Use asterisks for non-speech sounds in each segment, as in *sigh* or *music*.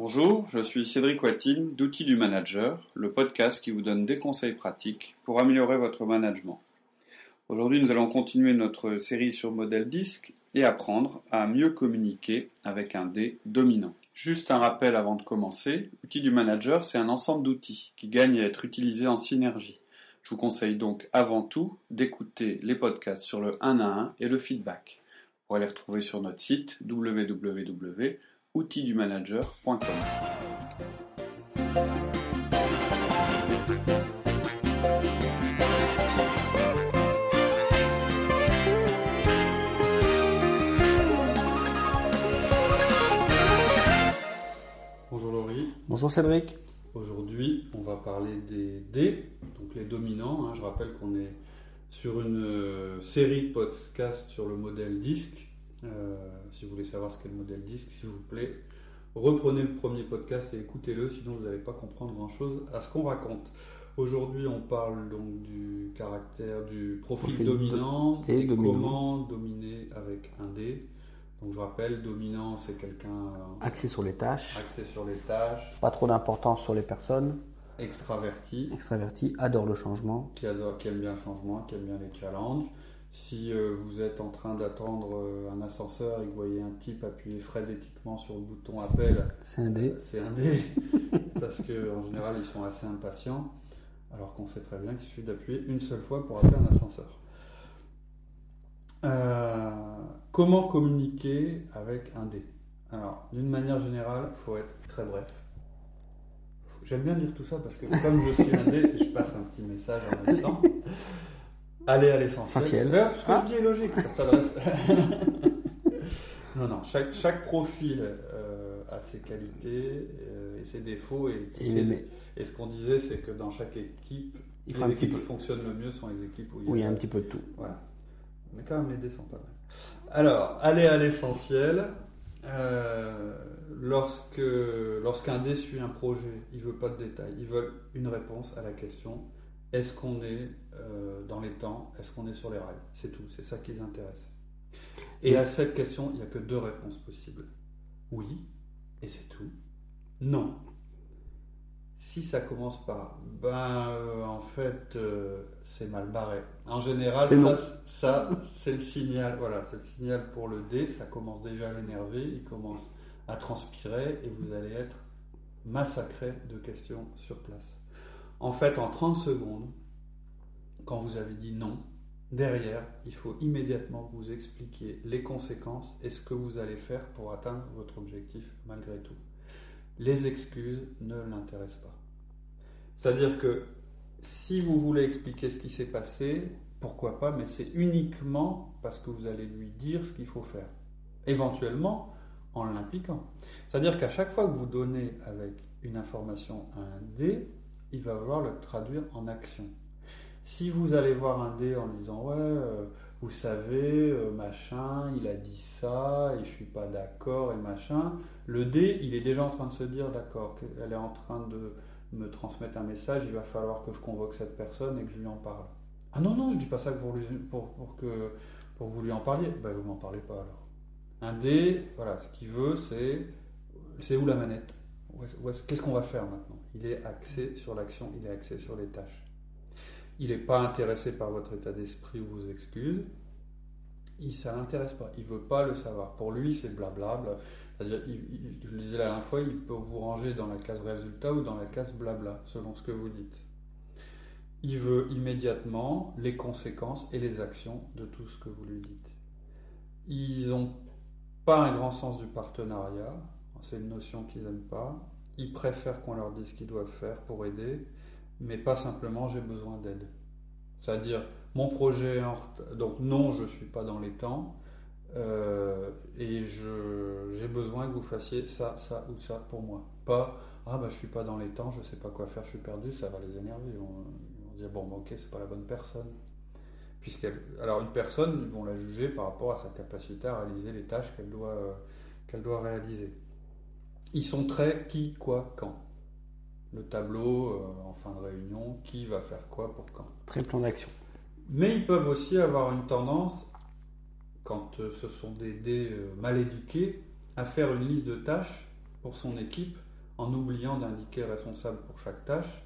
Bonjour, je suis Cédric Watine d'Outils du Manager, le podcast qui vous donne des conseils pratiques pour améliorer votre management. Aujourd'hui, nous allons continuer notre série sur modèle disque et apprendre à mieux communiquer avec un D dominant. Juste un rappel avant de commencer, Outils du Manager, c'est un ensemble d'outils qui gagnent à être utilisés en synergie. Je vous conseille donc avant tout d'écouter les podcasts sur le 1 à 1 et le feedback. Vous pourrez les retrouver sur notre site www outildumanager.com. Bonjour Laurie. Bonjour Cédric. Aujourd'hui, on va parler des D, donc les dominants. Hein. Je rappelle qu'on est sur une euh, série de podcasts sur le modèle disque si vous voulez savoir ce qu'est le modèle disque, s'il vous plaît, reprenez le premier podcast et écoutez-le, sinon vous n'allez pas comprendre grand-chose à ce qu'on raconte. Aujourd'hui, on parle donc du caractère du profil, dominant et, comment dominer avec un D. Donc je rappelle, dominant, c'est quelqu'un axé sur les tâches, axé sur les tâches, pas trop d'importance sur les personnes, extraverti, extraverti, adore le changement, qui adore, qui aime bien le changement, qui aime bien les challenges. Si euh, vous êtes en train d'attendre euh, un ascenseur et que vous voyez un type appuyer frénétiquement sur le bouton appel, c'est un dé. C'est un dé, *laughs* parce qu'en général ils sont assez impatients, alors qu'on sait très bien qu'il suffit d'appuyer une seule fois pour appeler un ascenseur. Euh, comment communiquer avec un dé? Alors, d'une manière générale, il faut être très bref. J'aime bien dire tout ça parce que comme je suis un dé, je passe un petit message en même temps. *laughs* Aller à l'essentiel. Ce que je dis est logique, ça s'adresse. *laughs* non, non, chaque, chaque profil euh, a ses qualités euh, et ses défauts. Et, et, ce qu'on disait, c'est que dans chaque équipe, il les équipes qui fonctionnent le mieux sont les équipes où il y a, un petit peu de tout. Voilà. Mais quand même, les dés sont pas mal. Alors, aller à l'essentiel. Euh, lorsque lorsqu'un dé suit un projet, il veut pas de détails, il veut une réponse à la question est-ce qu'on est, euh, dans les temps? Est-ce qu'on est sur les rails? C'est tout, c'est ça qui les intéresse. Et à cette question, il n'y a que deux réponses possibles. Oui, et c'est tout. Non. Si ça commence par ben euh, en fait euh, c'est mal barré. En général ça, ça c'est le signal voilà c'est le signal pour le D. Ça commence déjà à l'énerver, il commence à transpirer et vous allez être massacré de questions sur place. En fait, en 30 secondes, quand vous avez dit non, derrière, il faut immédiatement vous expliquer les conséquences et ce que vous allez faire pour atteindre votre objectif malgré tout. Les excuses ne l'intéressent pas. C'est-à-dire que si vous voulez expliquer ce qui s'est passé, pourquoi pas, mais c'est uniquement parce que vous allez lui dire ce qu'il faut faire. Éventuellement, en l'impliquant. C'est-à-dire qu'à chaque fois que vous donnez avec une information à un D, il va falloir le traduire en action. Si vous allez voir un dé en disant ouais, euh, vous savez, euh, machin, il a dit ça et je suis pas d'accord et machin, le dé, il est déjà en train de se dire d'accord, elle est en train de me transmettre un message, il va falloir que je convoque cette personne et que je lui en parle. Ah non, non, je dis pas ça pour, pour, que, pour vous lui en parliez. Ben, vous m'en parlez pas alors. Un dé, voilà, ce qu'il veut, c'est c'est où la manette? Qu'est-ce qu'on va faire maintenant? Il est axé sur l'action, il est axé sur les tâches. Il n'est pas intéressé par votre état d'esprit ou vos excuses. Il, ça l'intéresse pas. Il ne veut pas le savoir. Pour lui, c'est blablabla. C'est-à-dire, je le disais la dernière fois, il peut vous ranger dans la case résultat ou dans la case blabla, selon ce que vous dites. Il veut immédiatement les conséquences et les actions de tout ce que vous lui dites. Ils n'ont pas un grand sens du partenariat. C'est une notion qu'ils n'aiment pas ils préfèrent qu'on leur dise ce qu'ils doivent faire pour aider, mais pas simplement j'ai besoin d'aide. C'est-à-dire, mon projet, donc non, je ne suis pas dans les temps, euh, et j'ai besoin que vous fassiez ça, ça ou ça pour moi. Pas, ah bah je suis pas dans les temps, je ne sais pas quoi faire, je suis perdu, ça va les énerver. Ils vont, dire, bon, bah, ok, c'est pas la bonne personne. Alors une personne, ils vont la juger par rapport à sa capacité à réaliser les tâches qu'elle doit, qu'elle doit réaliser. Ils sont très qui, quoi, quand. Le tableau euh, en fin de réunion, qui va faire quoi pour quand. Très plan d'action. Mais ils peuvent aussi avoir une tendance, quand euh, ce sont des dés euh, mal éduqués, à faire une liste de tâches pour son équipe en oubliant d'indiquer responsable pour chaque tâche,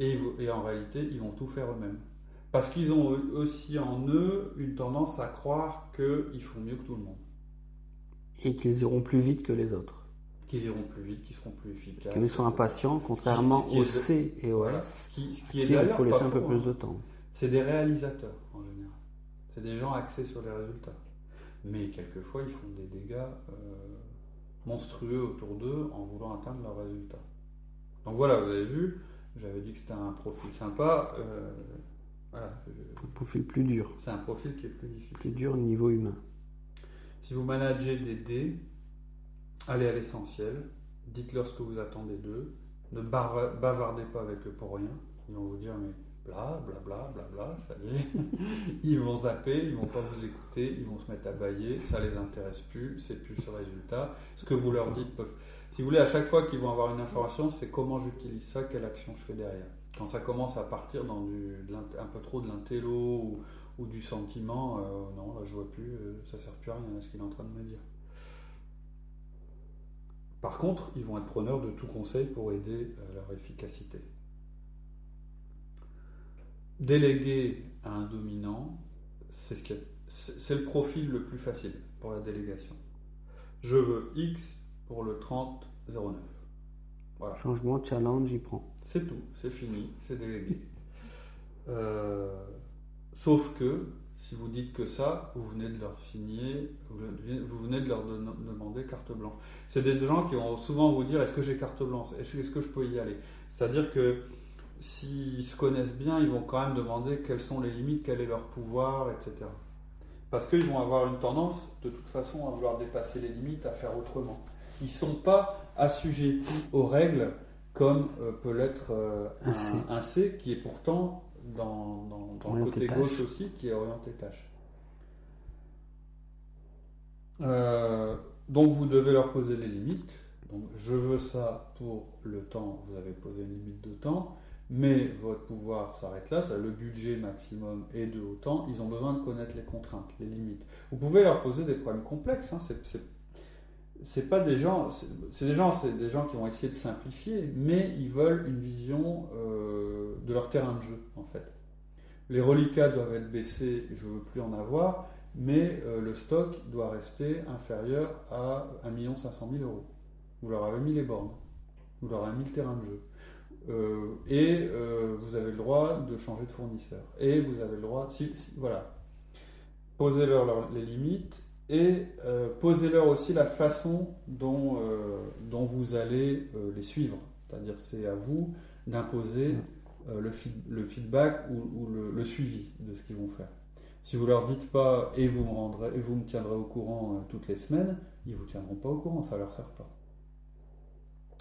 et, et en réalité, ils vont tout faire eux-mêmes. Parce qu'ils ont aussi en eux une tendance à croire qu'ils font mieux que tout le monde, Et qu'ils iront plus vite que les autres. Qu'ils iront plus vite, qu'ils seront plus efficaces. Qu'ils sont impatients, contrairement ce qui de- C et Voilà. S. Qui, ce qui Qui, est il d'ailleurs faut laisser un peu plus hein. de temps. C'est des réalisateurs en général. C'est des gens axés sur les résultats. Mais quelquefois, ils font des dégâts euh, monstrueux autour d'eux en voulant atteindre leurs résultats. Donc voilà, vous avez vu, j'avais dit que c'était un profil sympa. euh, voilà, Un profil plus dur. c'est un profil qui est plus difficile. Plus dur au niveau humain. Si vous managez des dés, allez à l'essentiel, dites-leur ce que vous attendez d'eux, ne bavardez pas avec eux pour rien. Ils vont vous dire mais bla bla bla bla bla, ça y est. *laughs* Ils vont zapper, ils vont pas vous écouter, ils vont se mettre à bailler, ça les intéresse plus, c'est plus ce résultat. Ce que vous leur dites peuvent. Si vous voulez, à chaque fois qu'ils vont avoir une information, c'est comment j'utilise ça, quelle action je fais derrière. Quand ça commence à partir dans un peu trop de l'intello ou, ou du sentiment, euh, non, là je vois plus, euh, ça sert plus à rien à ce qu'il est en train de me dire. Par contre, ils vont être preneurs de tout conseil pour aider à leur efficacité. Déléguer à un dominant, ce c'est le profil le plus facile pour la délégation. Je veux X pour le 30-09. Voilà. Changement, challenge, il prend. C'est tout, c'est fini, c'est délégué. Euh, sauf que, si vous dites que ça, vous venez de leur signer, vous venez- de leur demander carte blanche. C'est des gens qui vont souvent vous dire est-ce que j'ai carte blanche? Est-ce que- je peux y aller? C'est-à-dire que s'ils se connaissent bien, ils vont quand même demander quelles sont les limites, quel est leur pouvoir, etc. Parce qu'ils vont avoir une tendance, de toute façon, à vouloir dépasser les limites, à faire autrement. Ils ne sont pas assujettis aux règles comme euh, peut l'être euh, Un un C, qui est pourtant dans, dans- dans le côté tâche. gauche aussi, qui est orienté tâche. Euh, donc vous devez leur poser les limites. Donc je veux ça pour le temps, vous avez posé une limite de temps, mais votre pouvoir s'arrête là, le budget maximum est de autant, ils ont besoin de connaître les contraintes, les limites. Vous pouvez leur poser des problèmes complexes, hein, c'est- c'est pas des gens, c'est des gens, qui vont essayer de simplifier, mais ils veulent une vision euh, de leur terrain de jeu en fait. Les reliquats doivent être baissés, je veux plus en avoir, mais euh, le stock doit rester inférieur à 1 500 000 euros. Vous leur avez mis les bornes, vous leur avez mis le terrain de jeu. Euh, et vous avez le droit de changer de fournisseur. Et vous avez le droit, voilà, posez-leur leur- les limites et euh, posez-leur aussi la façon dont, euh, dont vous allez euh, les suivre. C'est-à-dire c'est à vous d'imposer le, feed- le feedback ou, ou le, le suivi de ce qu'ils vont faire. Si vous leur dites pas et vous me rendrez et vous me tiendrez au courant toutes les semaines, ils vous tiendront pas au courant, ça leur sert pas.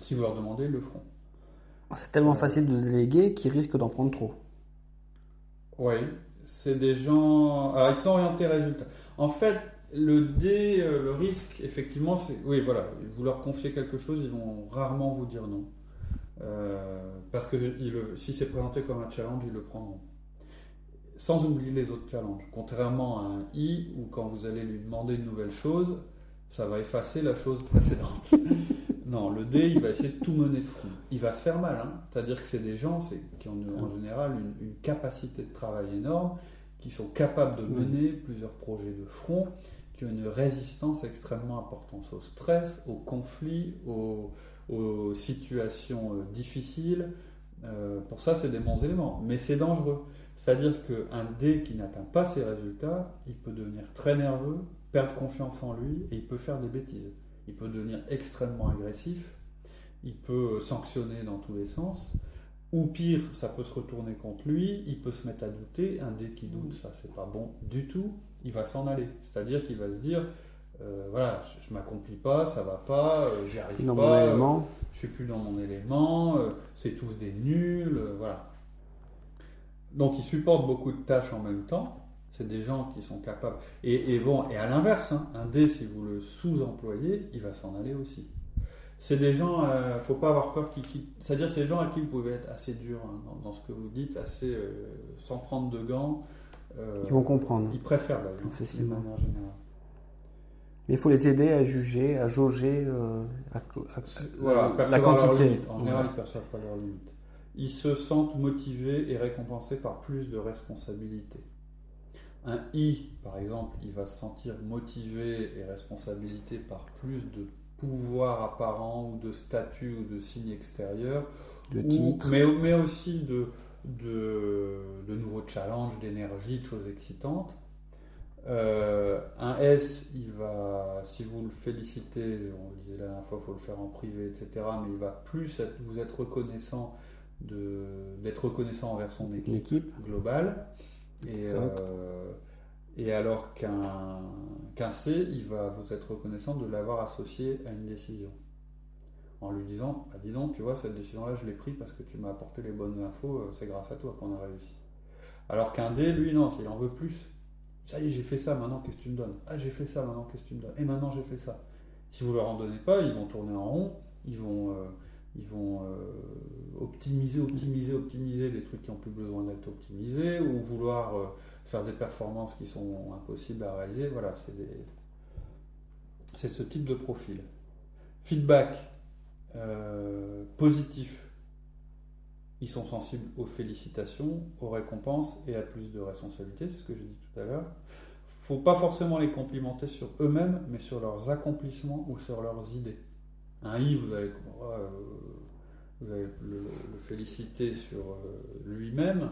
Si vous leur demandez, ils le feront. C'est tellement facile de déléguer qu'ils risquent d'en prendre trop. Oui, c'est des gens. Alors, ils sont orientés résultat. En fait, le dé, euh, le risque, effectivement, c'est. Oui, voilà, vous leur confiez quelque chose, ils vont rarement vous dire non. Euh, parce que si c'est présenté comme un challenge, ils le prendront. Sans oublier les autres challenges. Contrairement à un I, où quand vous allez lui demander une nouvelle chose, ça va effacer la chose précédente. *laughs* non, le dé, il va essayer de tout mener de front. Il va se faire mal, hein. c'est-à-dire que c'est des gens qui ont en général une capacité de travail énorme, qui sont capables de mener plusieurs projets de front, qui ont une résistance extrêmement importante au stress, au conflit, aux, aux situations euh, difficiles. Euh, pour ça, c'est des bons éléments, mais c'est dangereux. C'est-à-dire qu'un dé qui n'atteint pas ses résultats, il peut devenir très nerveux, perdre confiance en lui et il peut faire des bêtises. Il peut devenir extrêmement agressif, il peut sanctionner dans tous les sens, ou pire, ça peut se retourner contre lui, il peut se mettre à douter. Un dé qui doute, ça c'est pas bon du tout, il va s'en aller. C'est-à-dire qu'il va se dire euh, voilà, je, je m'accomplis pas, ça va pas, euh, j'y arrive Dans pas, élément, je suis plus dans mon élément, euh, c'est tous des nuls, euh, voilà. Donc ils supportent beaucoup de tâches en même temps. C'est des gens qui sont capables. Et, et bon, et à l'inverse, hein, un dé, si vous le sous-employez, il va s'en aller aussi. C'est des gens, euh, faut pas avoir peur qu'ils quittent. C'est-à-dire, c'est des gens à qui vous pouvez être assez dur hein, dans, dans ce que vous dites, assez euh, sans prendre de gants. Euh, ils vont comprendre. ils préfèrent la vie, d'une Facilement. manière générale. Mais il faut les aider à juger, à jauger euh, à à- Voilà, la percevoir leurs quantité. En général, ils ne perçoivent pas leurs limites. Ils se sentent motivés et récompensés par plus de responsabilités. Un I, par exemple, il va se sentir motivé et responsabilité par plus de pouvoir apparent ou de statut ou de signe extérieur, De ou- titre. mais, mais aussi de, de, de nouveaux challenges, d'énergie, de choses excitantes. Euh, un S, il va, si vous le félicitez, on le disait la dernière fois, il faut le faire en privé, etc. Mais il va plus être- vous être reconnaissant d'être reconnaissant envers son équipe globale. Et, euh, et alors qu'un qu'un C, il va vous être reconnaissant de l'avoir associé à une décision. En lui disant, bah, dis donc, tu vois, cette décision-là, je l'ai prise parce que tu m'as apporté les bonnes infos, euh, c'est grâce à toi qu'on a réussi. Alors qu'un D, lui, non, s'il en veut plus. Ça y est, j'ai fait ça, maintenant qu'est-ce que tu me donnes Ah, j'ai fait ça, maintenant qu'est-ce que tu me donnes? Et maintenant j'ai fait ça. Si vous leur en donnez pas, ils vont tourner en rond, ils vont, euh, euh, optimiser, optimiser, optimiser des trucs qui n'ont plus besoin d'être optimisés, ou vouloir faire des performances qui sont impossibles à réaliser. Voilà, c'est ce type de profil. Feedback euh, positif. Ils sont sensibles aux félicitations, aux récompenses et à plus de responsabilités, c'est ce que j'ai dit tout à l'heure. faut pas forcément les complimenter sur eux-mêmes, mais sur leurs accomplissements ou sur leurs idées. Un I, vous allez, euh, le féliciter sur euh, lui-même.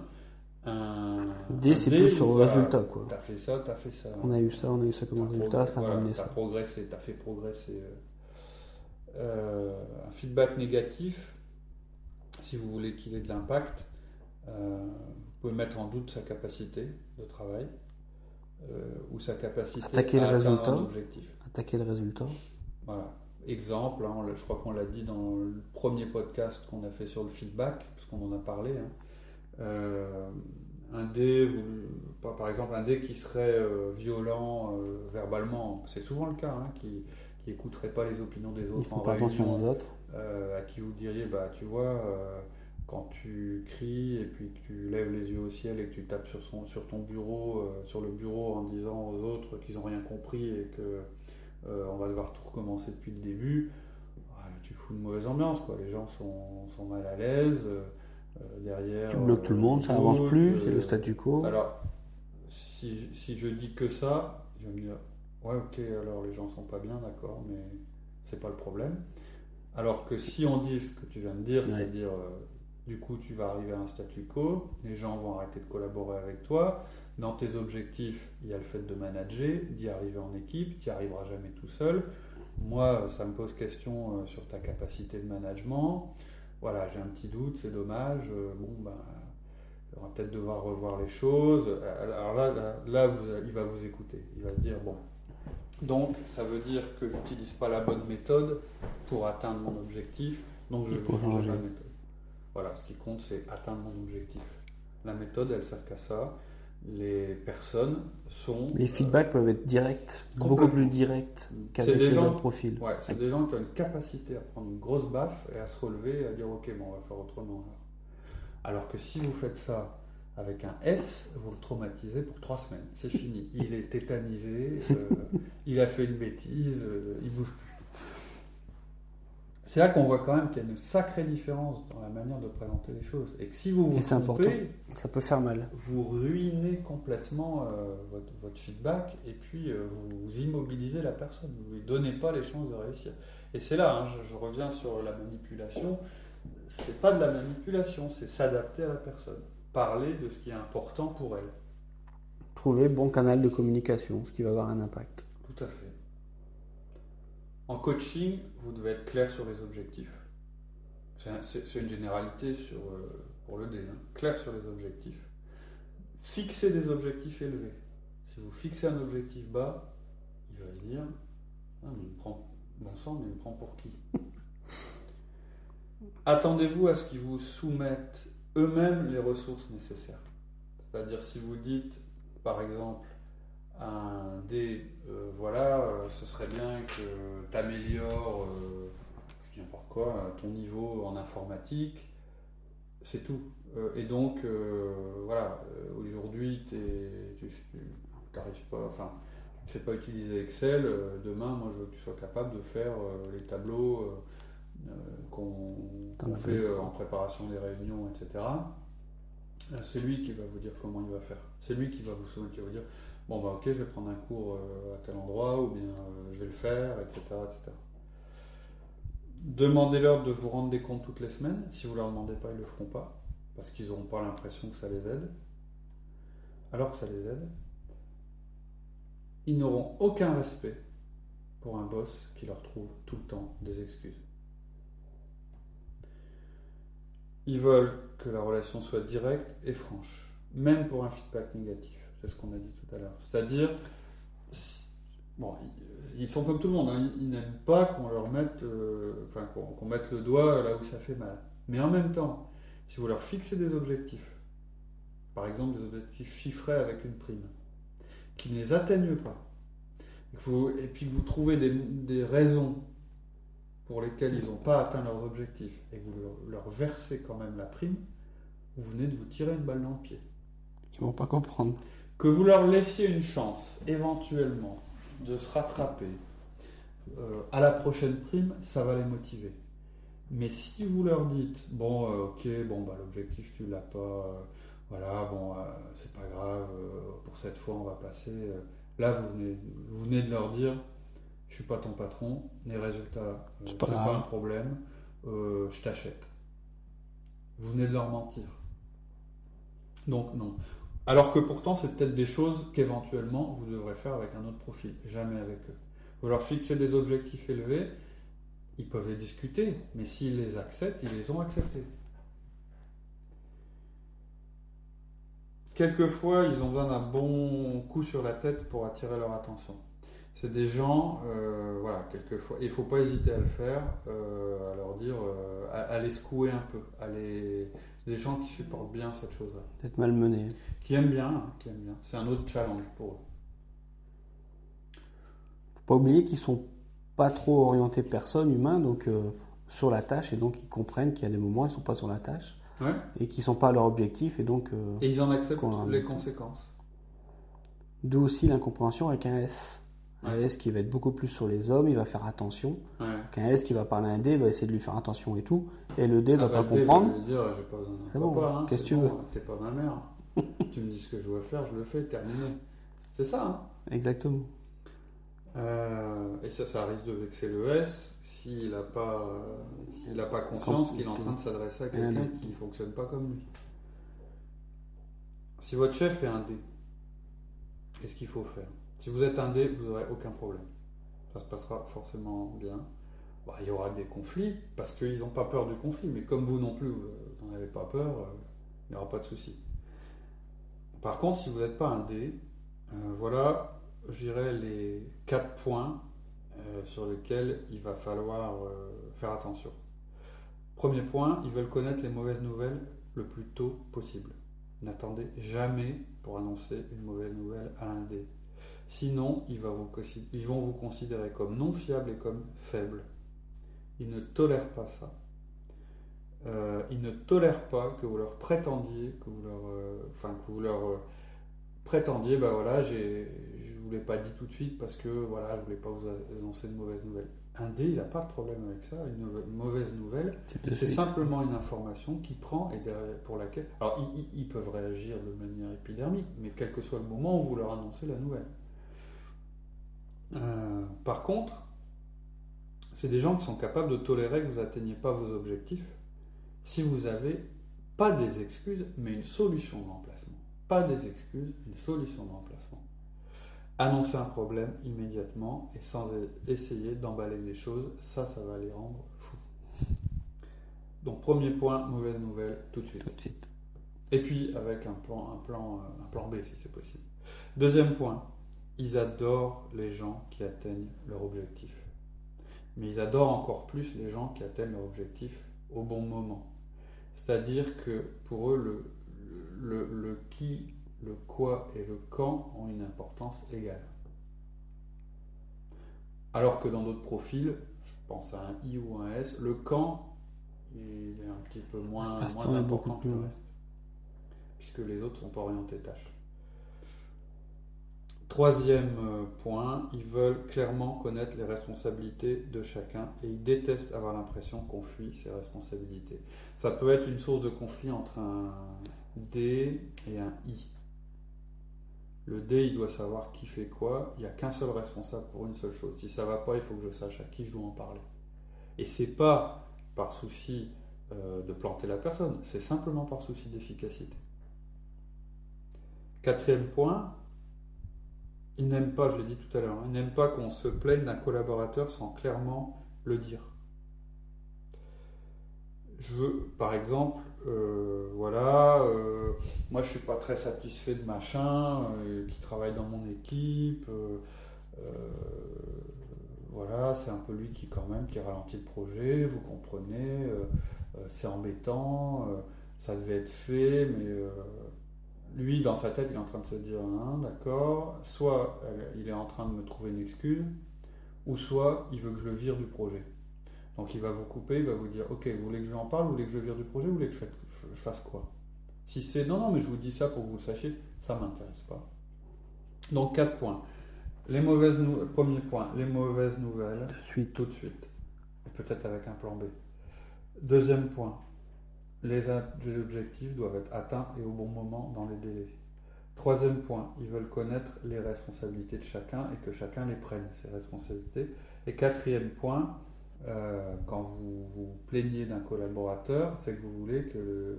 Un D, c'est plus sur le résultat, quoi. T'as fait ça, t'as fait ça. On a eu ça, on a eu ça comme T'as résultat, ça a voilà, ramené t'as ça. progressé, t'as fait progresser. euh. Euh, un feedback négatif, si vous voulez qu'il ait de l'impact, euh, vous pouvez mettre en doute sa capacité de travail euh, ou sa capacité Attaquer à le atteindre résultat. un objectif. Attaquer le résultat. Voilà. Exemple, hein, je crois qu'on l'a dit dans le premier podcast qu'on a fait sur le feedback, parce qu'on en a parlé. hein. Euh, un dé, par exemple, un dé qui serait euh, violent euh, verbalement, c'est souvent le cas, hein, qui qui écouterait pas les opinions des autres en pas attention aux autres. euh, à qui vous diriez, bah tu vois, euh, quand tu cries et puis que tu lèves les yeux au ciel et que tu tapes sur, son, sur ton bureau, euh, sur le bureau en disant aux autres qu'ils n'ont rien compris et que on va devoir tout recommencer depuis le début, tu fous une mauvaise ambiance, quoi. Les gens sont, sont mal à l'aise. Euh, derrière, Tu bloques euh, tout le monde, ça ils avance doutent, plus, c'est euh, le statu quo. alors, si, je- si je dis que ça, je vais me dire, ouais, ok, alors les gens sont pas bien, d'accord, mais c'est pas le problème. Alors que si on dit ce que tu viens de dire, Ouais. c'est-à-dire, euh, du coup, tu vas arriver à un statu quo, les gens vont arrêter de collaborer avec toi. Dans tes objectifs, il y a le fait de manager, d'y arriver en équipe, tu n'y arriveras jamais tout seul. Moi, ça me pose question euh, sur ta capacité de management. Voilà, j'ai un petit doute, c'est dommage. Euh, Bon, ben, on va peut-être devoir revoir les choses. Alors là, là, là, vous- il va vous écouter. Il va se dire, bon, donc ça veut dire que j'utilise pas la bonne méthode pour atteindre mon objectif, donc je faut changer ma changer. méthode. Voilà, ce qui compte, c'est atteindre mon objectif. La méthode, elles savent qu'à ça. Les personnes sont... Les feedbacks peuvent être directs, beaucoup plus directs qu'avec les gens- autres profils. Ouais, c'est des gens qui ont une capacité à prendre une grosse baffe et à se relever et à dire ok, bon, on va faire autrement. Alors, Alors que si vous faites ça avec un S, vous le traumatisez pour trois semaines. C'est fini. Il est tétanisé, euh, *laughs* il a fait une bêtise, euh, il bouge plus. C'est là qu'on voit quand même qu'il y a une sacrée différence dans la manière de présenter les choses. Et que si vous vous trompez, important. Ça peut faire mal. vous ruinez complètement euh, votre, votre feedback et puis euh, vous immobilisez la personne. Vous ne lui donnez pas les chances de réussir. Et c'est là, hein, je, je reviens sur la manipulation. C'est pas de la manipulation, c'est s'adapter à la personne. Parler de ce qui est important pour elle. Trouver bon canal de communication, ce qui va avoir un impact. Tout à fait. En coaching, vous devez être clair sur les objectifs. C'est un- C'est c'est une généralité sur, euh, pour le D. hein. Clair sur les objectifs. Fixer des objectifs élevés. Si vous fixez un objectif bas, il va se dire Ah, mais il me prend, bon sang, mais il me prend pour qui? *laughs* Attendez-vous à ce qu'ils vous soumettent eux-mêmes les ressources nécessaires. C'est-à-dire si vous dites, par exemple, un D, euh, voilà, euh, ce serait bien que tu améliores, n'importe quoi, euh, ton niveau en informatique, c'est tout. Euh, et donc, euh, voilà, euh, aujourd'hui, tu n'arrives pas, enfin, sais pas utiliser Excel, euh, demain, moi, je veux que tu sois capable de faire euh, les tableaux euh, euh, qu'on fait euh, en préparation des réunions, etc. Euh, C'est lui qui va vous dire comment il va faire. C'est lui qui va vous soumettre, qui va vous dire bon bah ok, je vais prendre un cours euh, à tel endroit ou bien euh, je vais le faire, etc., etc. Demandez-leur de vous rendre des comptes toutes les semaines. Si vous leur demandez pas, ils le feront pas parce qu'ils n'auront pas l'impression que ça les aide, alors que ça les aide. Ils n'auront aucun respect pour un boss qui leur trouve tout le temps des excuses. Ils veulent que la relation soit directe et franche, même pour un feedback négatif. C'est ce qu'on a dit tout à l'heure. C'est-à-dire, bon, ils, sont comme tout le monde. hein. Ils, n'aiment pas qu'on leur mette, euh, enfin, qu'on mette le doigt là où ça fait mal. Mais en même temps, si vous leur fixez des objectifs, par exemple des objectifs chiffrés avec une prime, qui ne les atteignent pas, et, puis que vous trouvez des, raisons pour lesquelles ils n'ont pas atteint leurs objectifs, et que vous leur, leur versez quand même la prime, vous venez de vous tirer une balle dans le pied. Ils vont pas comprendre. Que vous leur laissiez une chance, éventuellement, de se rattraper euh, à la prochaine prime, ça va les motiver. Mais si vous leur dites, bon, euh, ok, bon, bah, l'objectif, tu l'as pas, euh, voilà, bon, c'est pas grave, pour cette fois, on va passer. là, vous venez, vous venez de leur dire, je suis pas ton patron, les résultats, C'est c'est pas un problème, je t'achète. Vous venez de leur mentir. Donc, non. Alors que pourtant, c'est peut-être des choses qu'éventuellement vous devrez faire avec un autre profil, jamais avec eux. Vous leur fixez des objectifs élevés, ils peuvent les discuter, mais s'ils les acceptent, ils les ont acceptés. Quelquefois, ils ont besoin d'un bon coup sur la tête pour attirer leur attention. C'est des gens, euh, voilà, quelquefois, il ne faut pas hésiter à le faire, euh, à leur dire, euh, à, à les secouer un peu, à les, des gens qui supportent bien cette chose-là D'être malmené. qui aiment bien, hein, qui aiment bien. C'est un autre challenge pour eux. Faut pas oublier qu'ils sont pas trop orientés personne, humains, donc euh, sur la tâche, et donc ils comprennent qu'il y a des moments ils sont pas sur la tâche, Ouais. et qu'ils sont pas à leur objectif, et donc euh, Et ils en acceptent les conséquences. d'où aussi l'incompréhension avec un S. Un. S qui va être beaucoup plus sur les hommes, il va faire attention. Ouais. Qu'un S qui va parler à un D, il va essayer de lui faire attention et tout, et le D va Ah bah, pas le dé comprendre. va lui dire, j'ai pas besoin d'un C'est bon, hein, qu'est-ce que tu bon, veux T'es pas ma mère. *laughs* tu me dis ce que je dois faire, je le fais, terminé. C'est ça, hein. Exactement. Euh, et ça, ça risque de vexer le S s'il n'a pas, s'il a pas conscience Quand- qu'il est en train de s'adresser à quelqu'un Un qui ne fonctionne pas comme lui. Si votre chef est un D, qu'est-ce qu'il faut faire? Si vous êtes un D, vous n'aurez aucun problème. Ça se passera forcément bien. Bah, il y aura des conflits parce qu'ils n'ont pas peur du conflit, mais comme vous non plus, vous n'en avez pas peur, euh, il n'y aura pas de souci. Par contre, si vous n'êtes pas un euh, voilà, je dirais les quatre points euh, sur lesquels il va falloir euh, faire attention. Premier point, ils veulent connaître les mauvaises nouvelles le plus tôt possible. N'attendez jamais pour annoncer une mauvaise nouvelle à un D. Sinon, ils vont, vous, considérer comme non fiable et comme faible. Ils ne tolèrent pas ça. Euh, ils ne tolèrent pas que vous leur prétendiez, que vous leur, euh, enfin, que vous leur euh, prétendiez, bah voilà, j'ai, je vous l'ai pas dit tout de suite parce que voilà, je voulais pas vous annoncer de mauvaises nouvelles. Un D, il n'a pas de problème avec ça. Une mauvaise nouvelle, c'est simplement une information qui prend et derrière- pour laquelle. Alors, ils- ils peuvent réagir de manière épidermique, mais quel que soit le moment où vous leur annoncez la nouvelle. Euh, par contre, c'est des gens qui sont capables de tolérer que vous n'atteigniez pas vos objectifs si vous n'avez pas des excuses, mais une solution de remplacement. Pas des excuses, une solution de remplacement. Annoncer un problème immédiatement et sans e- essayer d'emballer les choses, ça, ça va les rendre fous. Donc, premier point, mauvaise nouvelle, tout de suite. Tout de suite. Et puis avec un plan, un plan, euh, un plan B si c'est possible. Deuxième point, ils adorent les gens qui atteignent leur objectif. Mais ils adorent encore plus les gens qui atteignent leur objectif au bon moment. C'est-à-dire que pour eux, le, le, le qui, le quoi et le quand ont une importance égale. Alors que dans d'autres profils, je pense à un I ou un S, le quand, il est un petit peu moins, important que le reste puisque les autres sont pas orientés tâches. Troisième euh, point, ils veulent clairement connaître les responsabilités de chacun et ils détestent avoir l'impression qu'on fuit ses responsabilités. Ça peut être une source de conflit entre un D et un I. Le D, il doit savoir qui fait quoi. Il n'y a qu'un seul responsable pour une seule chose. Si ça va pas, il faut que je sache à qui je dois en parler. Et c'est pas par souci euh, de planter la personne, c'est simplement par souci d'efficacité. Quatrième point, il n'aime pas, je l'ai dit tout à l'heure, hein, il n'aime pas qu'on se plaigne d'un collaborateur sans clairement le dire. Je veux, par exemple, euh, voilà, euh, moi je suis pas très satisfait de machin euh, qui travaille dans mon équipe. voilà, c'est un peu lui qui quand même qui ralentit le projet, vous comprenez, c'est embêtant, ça devait être fait, mais lui dans sa tête il est en train de se dire hein, d'accord, soit il est en train de me trouver une excuse, ou soit il veut que je le vire du projet. Donc il va vous couper, il va vous dire Ok, vous voulez que j'en parle, vous voulez que je vire du projet, vous voulez que je fasse quoi? Si c'est non, non, mais je vous dis ça pour que vous le sachiez, ça ne m'intéresse pas. Donc quatre points. Les mauvaises Premier point, les mauvaises nouvelles. De suite. Tout de suite. Peut-être avec un plan B. Deuxième point, les objectifs doivent être atteints et au bon moment dans les délais. Troisième point, ils veulent connaître les responsabilités de chacun et que chacun les prenne, ces responsabilités. Et quatrième point, euh, quand vous vous plaignez d'un collaborateur, c'est que vous voulez que le,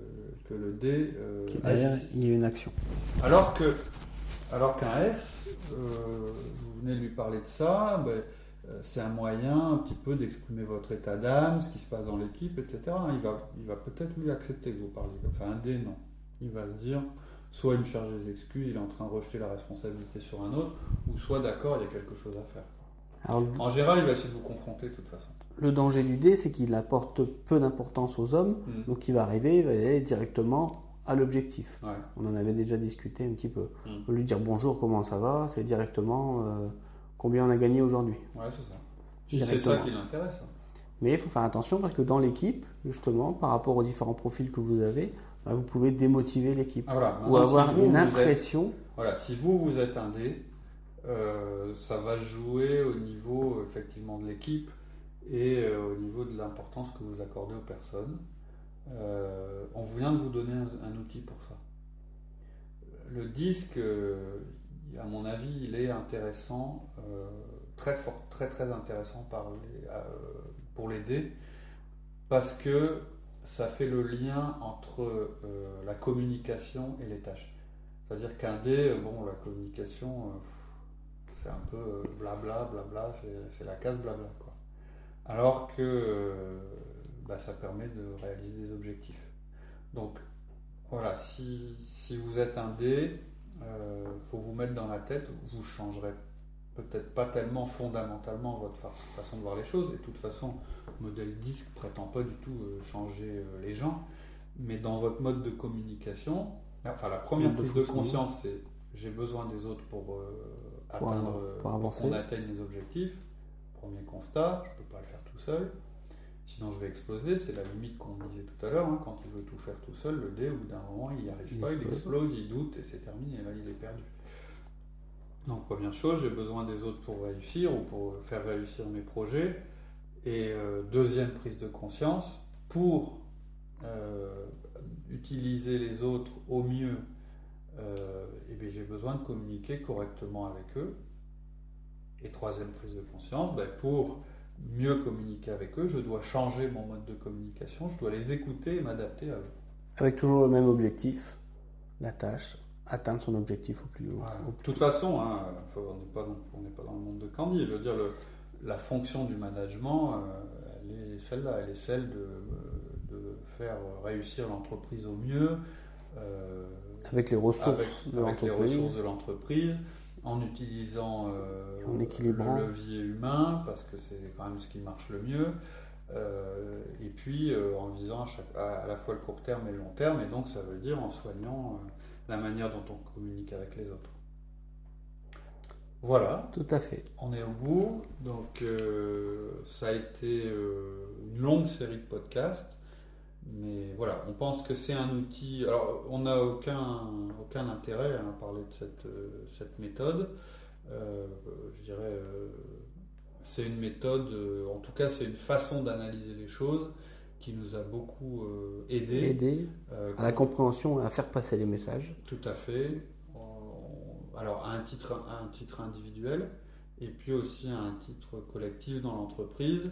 que le D euh, agisse. Il y ait une action. Alors que alors qu'un S, euh, vous venez de lui parler de ça, ben, c'est un moyen un petit peu d'exprimer votre état d'âme, ce qui se passe dans l'équipe, etc. Il va, il va peut-être lui accepter que vous parliez comme ça. Un D, non. Il va se dire, soit il me charge des excuses, il est en train de rejeter la responsabilité sur un autre, ou soit d'accord, il y a quelque chose à faire. en général, il va essayer de vous confronter de toute façon. Le danger du dé, c'est qu'il apporte peu d'importance aux hommes, mm. donc il va arriver, il va aller directement à l'objectif. On en avait déjà discuté un petit peu. Mm. lui dire bonjour, comment ça va, c'est directement euh, combien on a gagné aujourd'hui. Ouais, c'est ça. C'est ça qui l'intéresse. Hein. Mais il faut faire attention parce que dans l'équipe, justement, par rapport aux différents profils que vous avez, bah, vous pouvez démotiver l'équipe. Ah, ou avoir une impression. voilà, si vous, vous êtes un dé, euh, ça va jouer au niveau effectivement de l'équipe et euh, au niveau de l'importance que vous accordez aux personnes. Euh, on vient de vous donner un, outil pour ça. Le disque, à mon avis, il est intéressant, très fort, très très intéressant par pour l'aider, parce que ça fait le lien entre la communication et les tâches. C'est-à-dire qu'un dé, bon, la communication, c'est un peu blabla, blabla, c'est la case blabla. Quoi alors que euh, bah, ça permet de réaliser des objectifs. Donc voilà, si, vous êtes un D, il euh, faut vous mettre dans la tête, vous changerez peut-être pas tellement fondamentalement votre façon de voir les choses, et de toute façon, le modèle disque prétend pas du tout euh, changer les gens, mais dans votre mode de communication, enfin la première prise de conscience, c'est j'ai besoin des autres pour, atteindre, pour qu'on atteigne les objectifs. Premier constat, je ne peux pas le faire tout seul. Sinon, je vais exploser. C'est la limite qu'on disait tout à l'heure. Hein. Quand il veut tout faire tout seul, le dé, au bout d'un moment, il n'y arrive pas, il explose, il doute et c'est terminé. Et là, il est perdu. Donc, première chose, j'ai besoin des autres pour réussir ou pour faire réussir mes projets. Et euh, deuxième prise de conscience, pour euh, utiliser les autres au mieux, euh, eh j'ai besoin de communiquer correctement avec eux et troisième prise de conscience, ben, pour mieux communiquer avec eux, je dois changer mon mode de communication, je dois les écouter et m'adapter à eux. Avec toujours le même objectif, la tâche, atteindre son objectif au plus haut. De toute façon, hein, on n'est pas, pas, dans le monde de Candy. Je veux dire, le, la fonction du management, euh, elle est celle-là, elle est celle de, de faire réussir l'entreprise au mieux. Euh, avec les ressources avec les ressources de l'entreprise en utilisant euh, le levier humain, parce que c'est quand même ce qui marche le mieux, euh, et puis euh, en visant à, la fois le court terme et le long terme, et donc ça veut dire en soignant la manière dont on communique avec les autres. Voilà. Tout à fait. On est au bout. Donc, ça a été une longue série de podcasts. Mais voilà, on pense que c'est un outil. Alors, on n'a aucun, aucun intérêt à parler de cette, cette méthode. je dirais, c'est une méthode, en tout cas c'est une façon d'analyser les choses qui nous a beaucoup aidé. Aidé à la compréhension et à faire passer les messages. Tout à fait. Alors à un titre, à un titre individuel, et puis aussi à un titre collectif dans l'entreprise,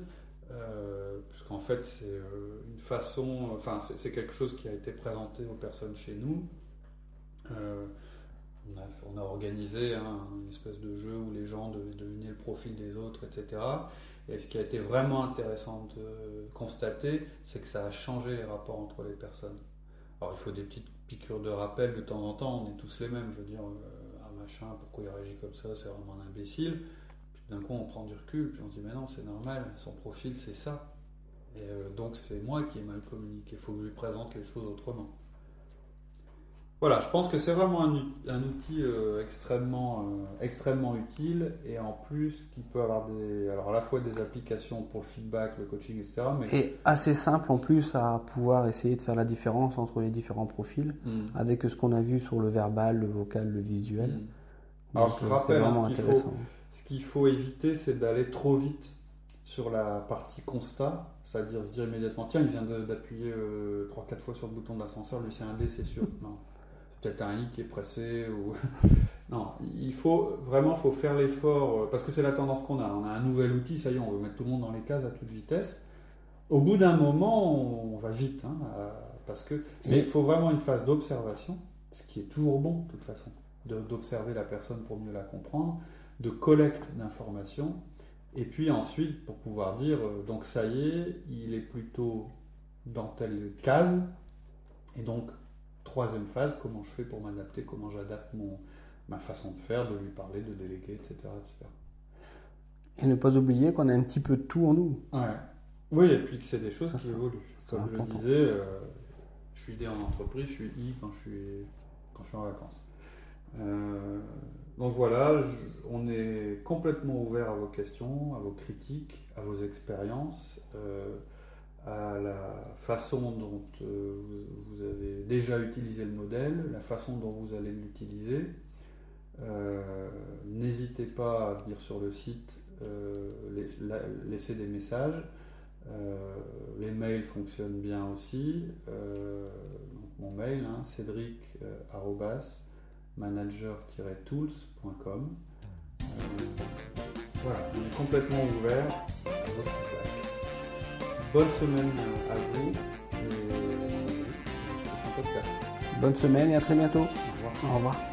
euh, puisqu'en fait c'est euh, une façon, enfin c'est quelque chose qui a été présenté aux personnes chez nous. Euh, on, a, organisé une espèce de jeu où les gens devaient deviner le profil des autres, etc. Et ce qui a été vraiment intéressant de constater, c'est que ça a changé les rapports entre les personnes. Alors il faut des petites piqûres de rappel de temps en temps, on est tous les mêmes, je veux dire, machin, pourquoi il réagit comme ça, c'est vraiment un imbécile. D'un coup, on prend du recul, puis on se dit, mais non, c'est normal, son profil, c'est ça. Et euh, donc, c'est moi qui ai mal communiqué, il faut que je lui présente les choses autrement. Voilà, je pense que c'est vraiment un, outil euh, extrêmement, euh, extrêmement utile et en plus qui peut avoir des, alors à la fois des applications pour le feedback, le coaching, etc. Mais... Et assez simple en plus à pouvoir essayer de faire la différence entre les différents profils hmm. avec ce qu'on a vu sur le verbal, le vocal, le visuel. Hmm. Alors je rappelle, hein, ce qu'il faut, ce qu'il faut éviter, c'est d'aller trop vite sur la partie constat, c'est-à-dire se dire immédiatement tiens, il vient d'appuyer 3-4 euh, fois sur le bouton de l'ascenseur, lui c'est un D, c'est sûr. non. Peut-être un i qui est pressé ou *laughs* non il faut vraiment faut faire l'effort euh, parce que c'est la tendance qu'on a. On a un nouvel outil ça y est on veut mettre tout le monde dans les cases à toute vitesse. Au bout d'un moment on, va vite hein, parce que mais il faut vraiment une phase d'observation ce qui est toujours bon de toute façon d'observer la personne pour mieux la comprendre de collecte d'informations et puis ensuite pour pouvoir dire euh, donc ça y est il est plutôt dans telle case et donc troisième phase, comment je fais pour m'adapter, comment j'adapte mon, ma façon de faire, de lui parler, de déléguer, etc. etc. Et ne pas oublier qu'on a un petit peu de tout en nous. Ouais. Oui, et puis que c'est des choses qui évoluent. Comme je disais, euh, je suis D en entreprise, je suis I quand je suis, quand je suis en vacances. Euh, donc voilà, on est complètement ouvert à vos questions, à vos critiques, à vos expériences. Euh, à la façon dont euh, vous avez déjà utilisé le modèle, la façon dont vous allez l'utiliser. Euh, n'hésitez pas à venir sur le site, laisser des messages. les mails fonctionnent bien aussi. mon mail, hein, cédric manager-tools.com. voilà, on est complètement ouvert à votre feedback. Bonne semaine à vous et Bonne semaine et à très bientôt. Au revoir. Au revoir.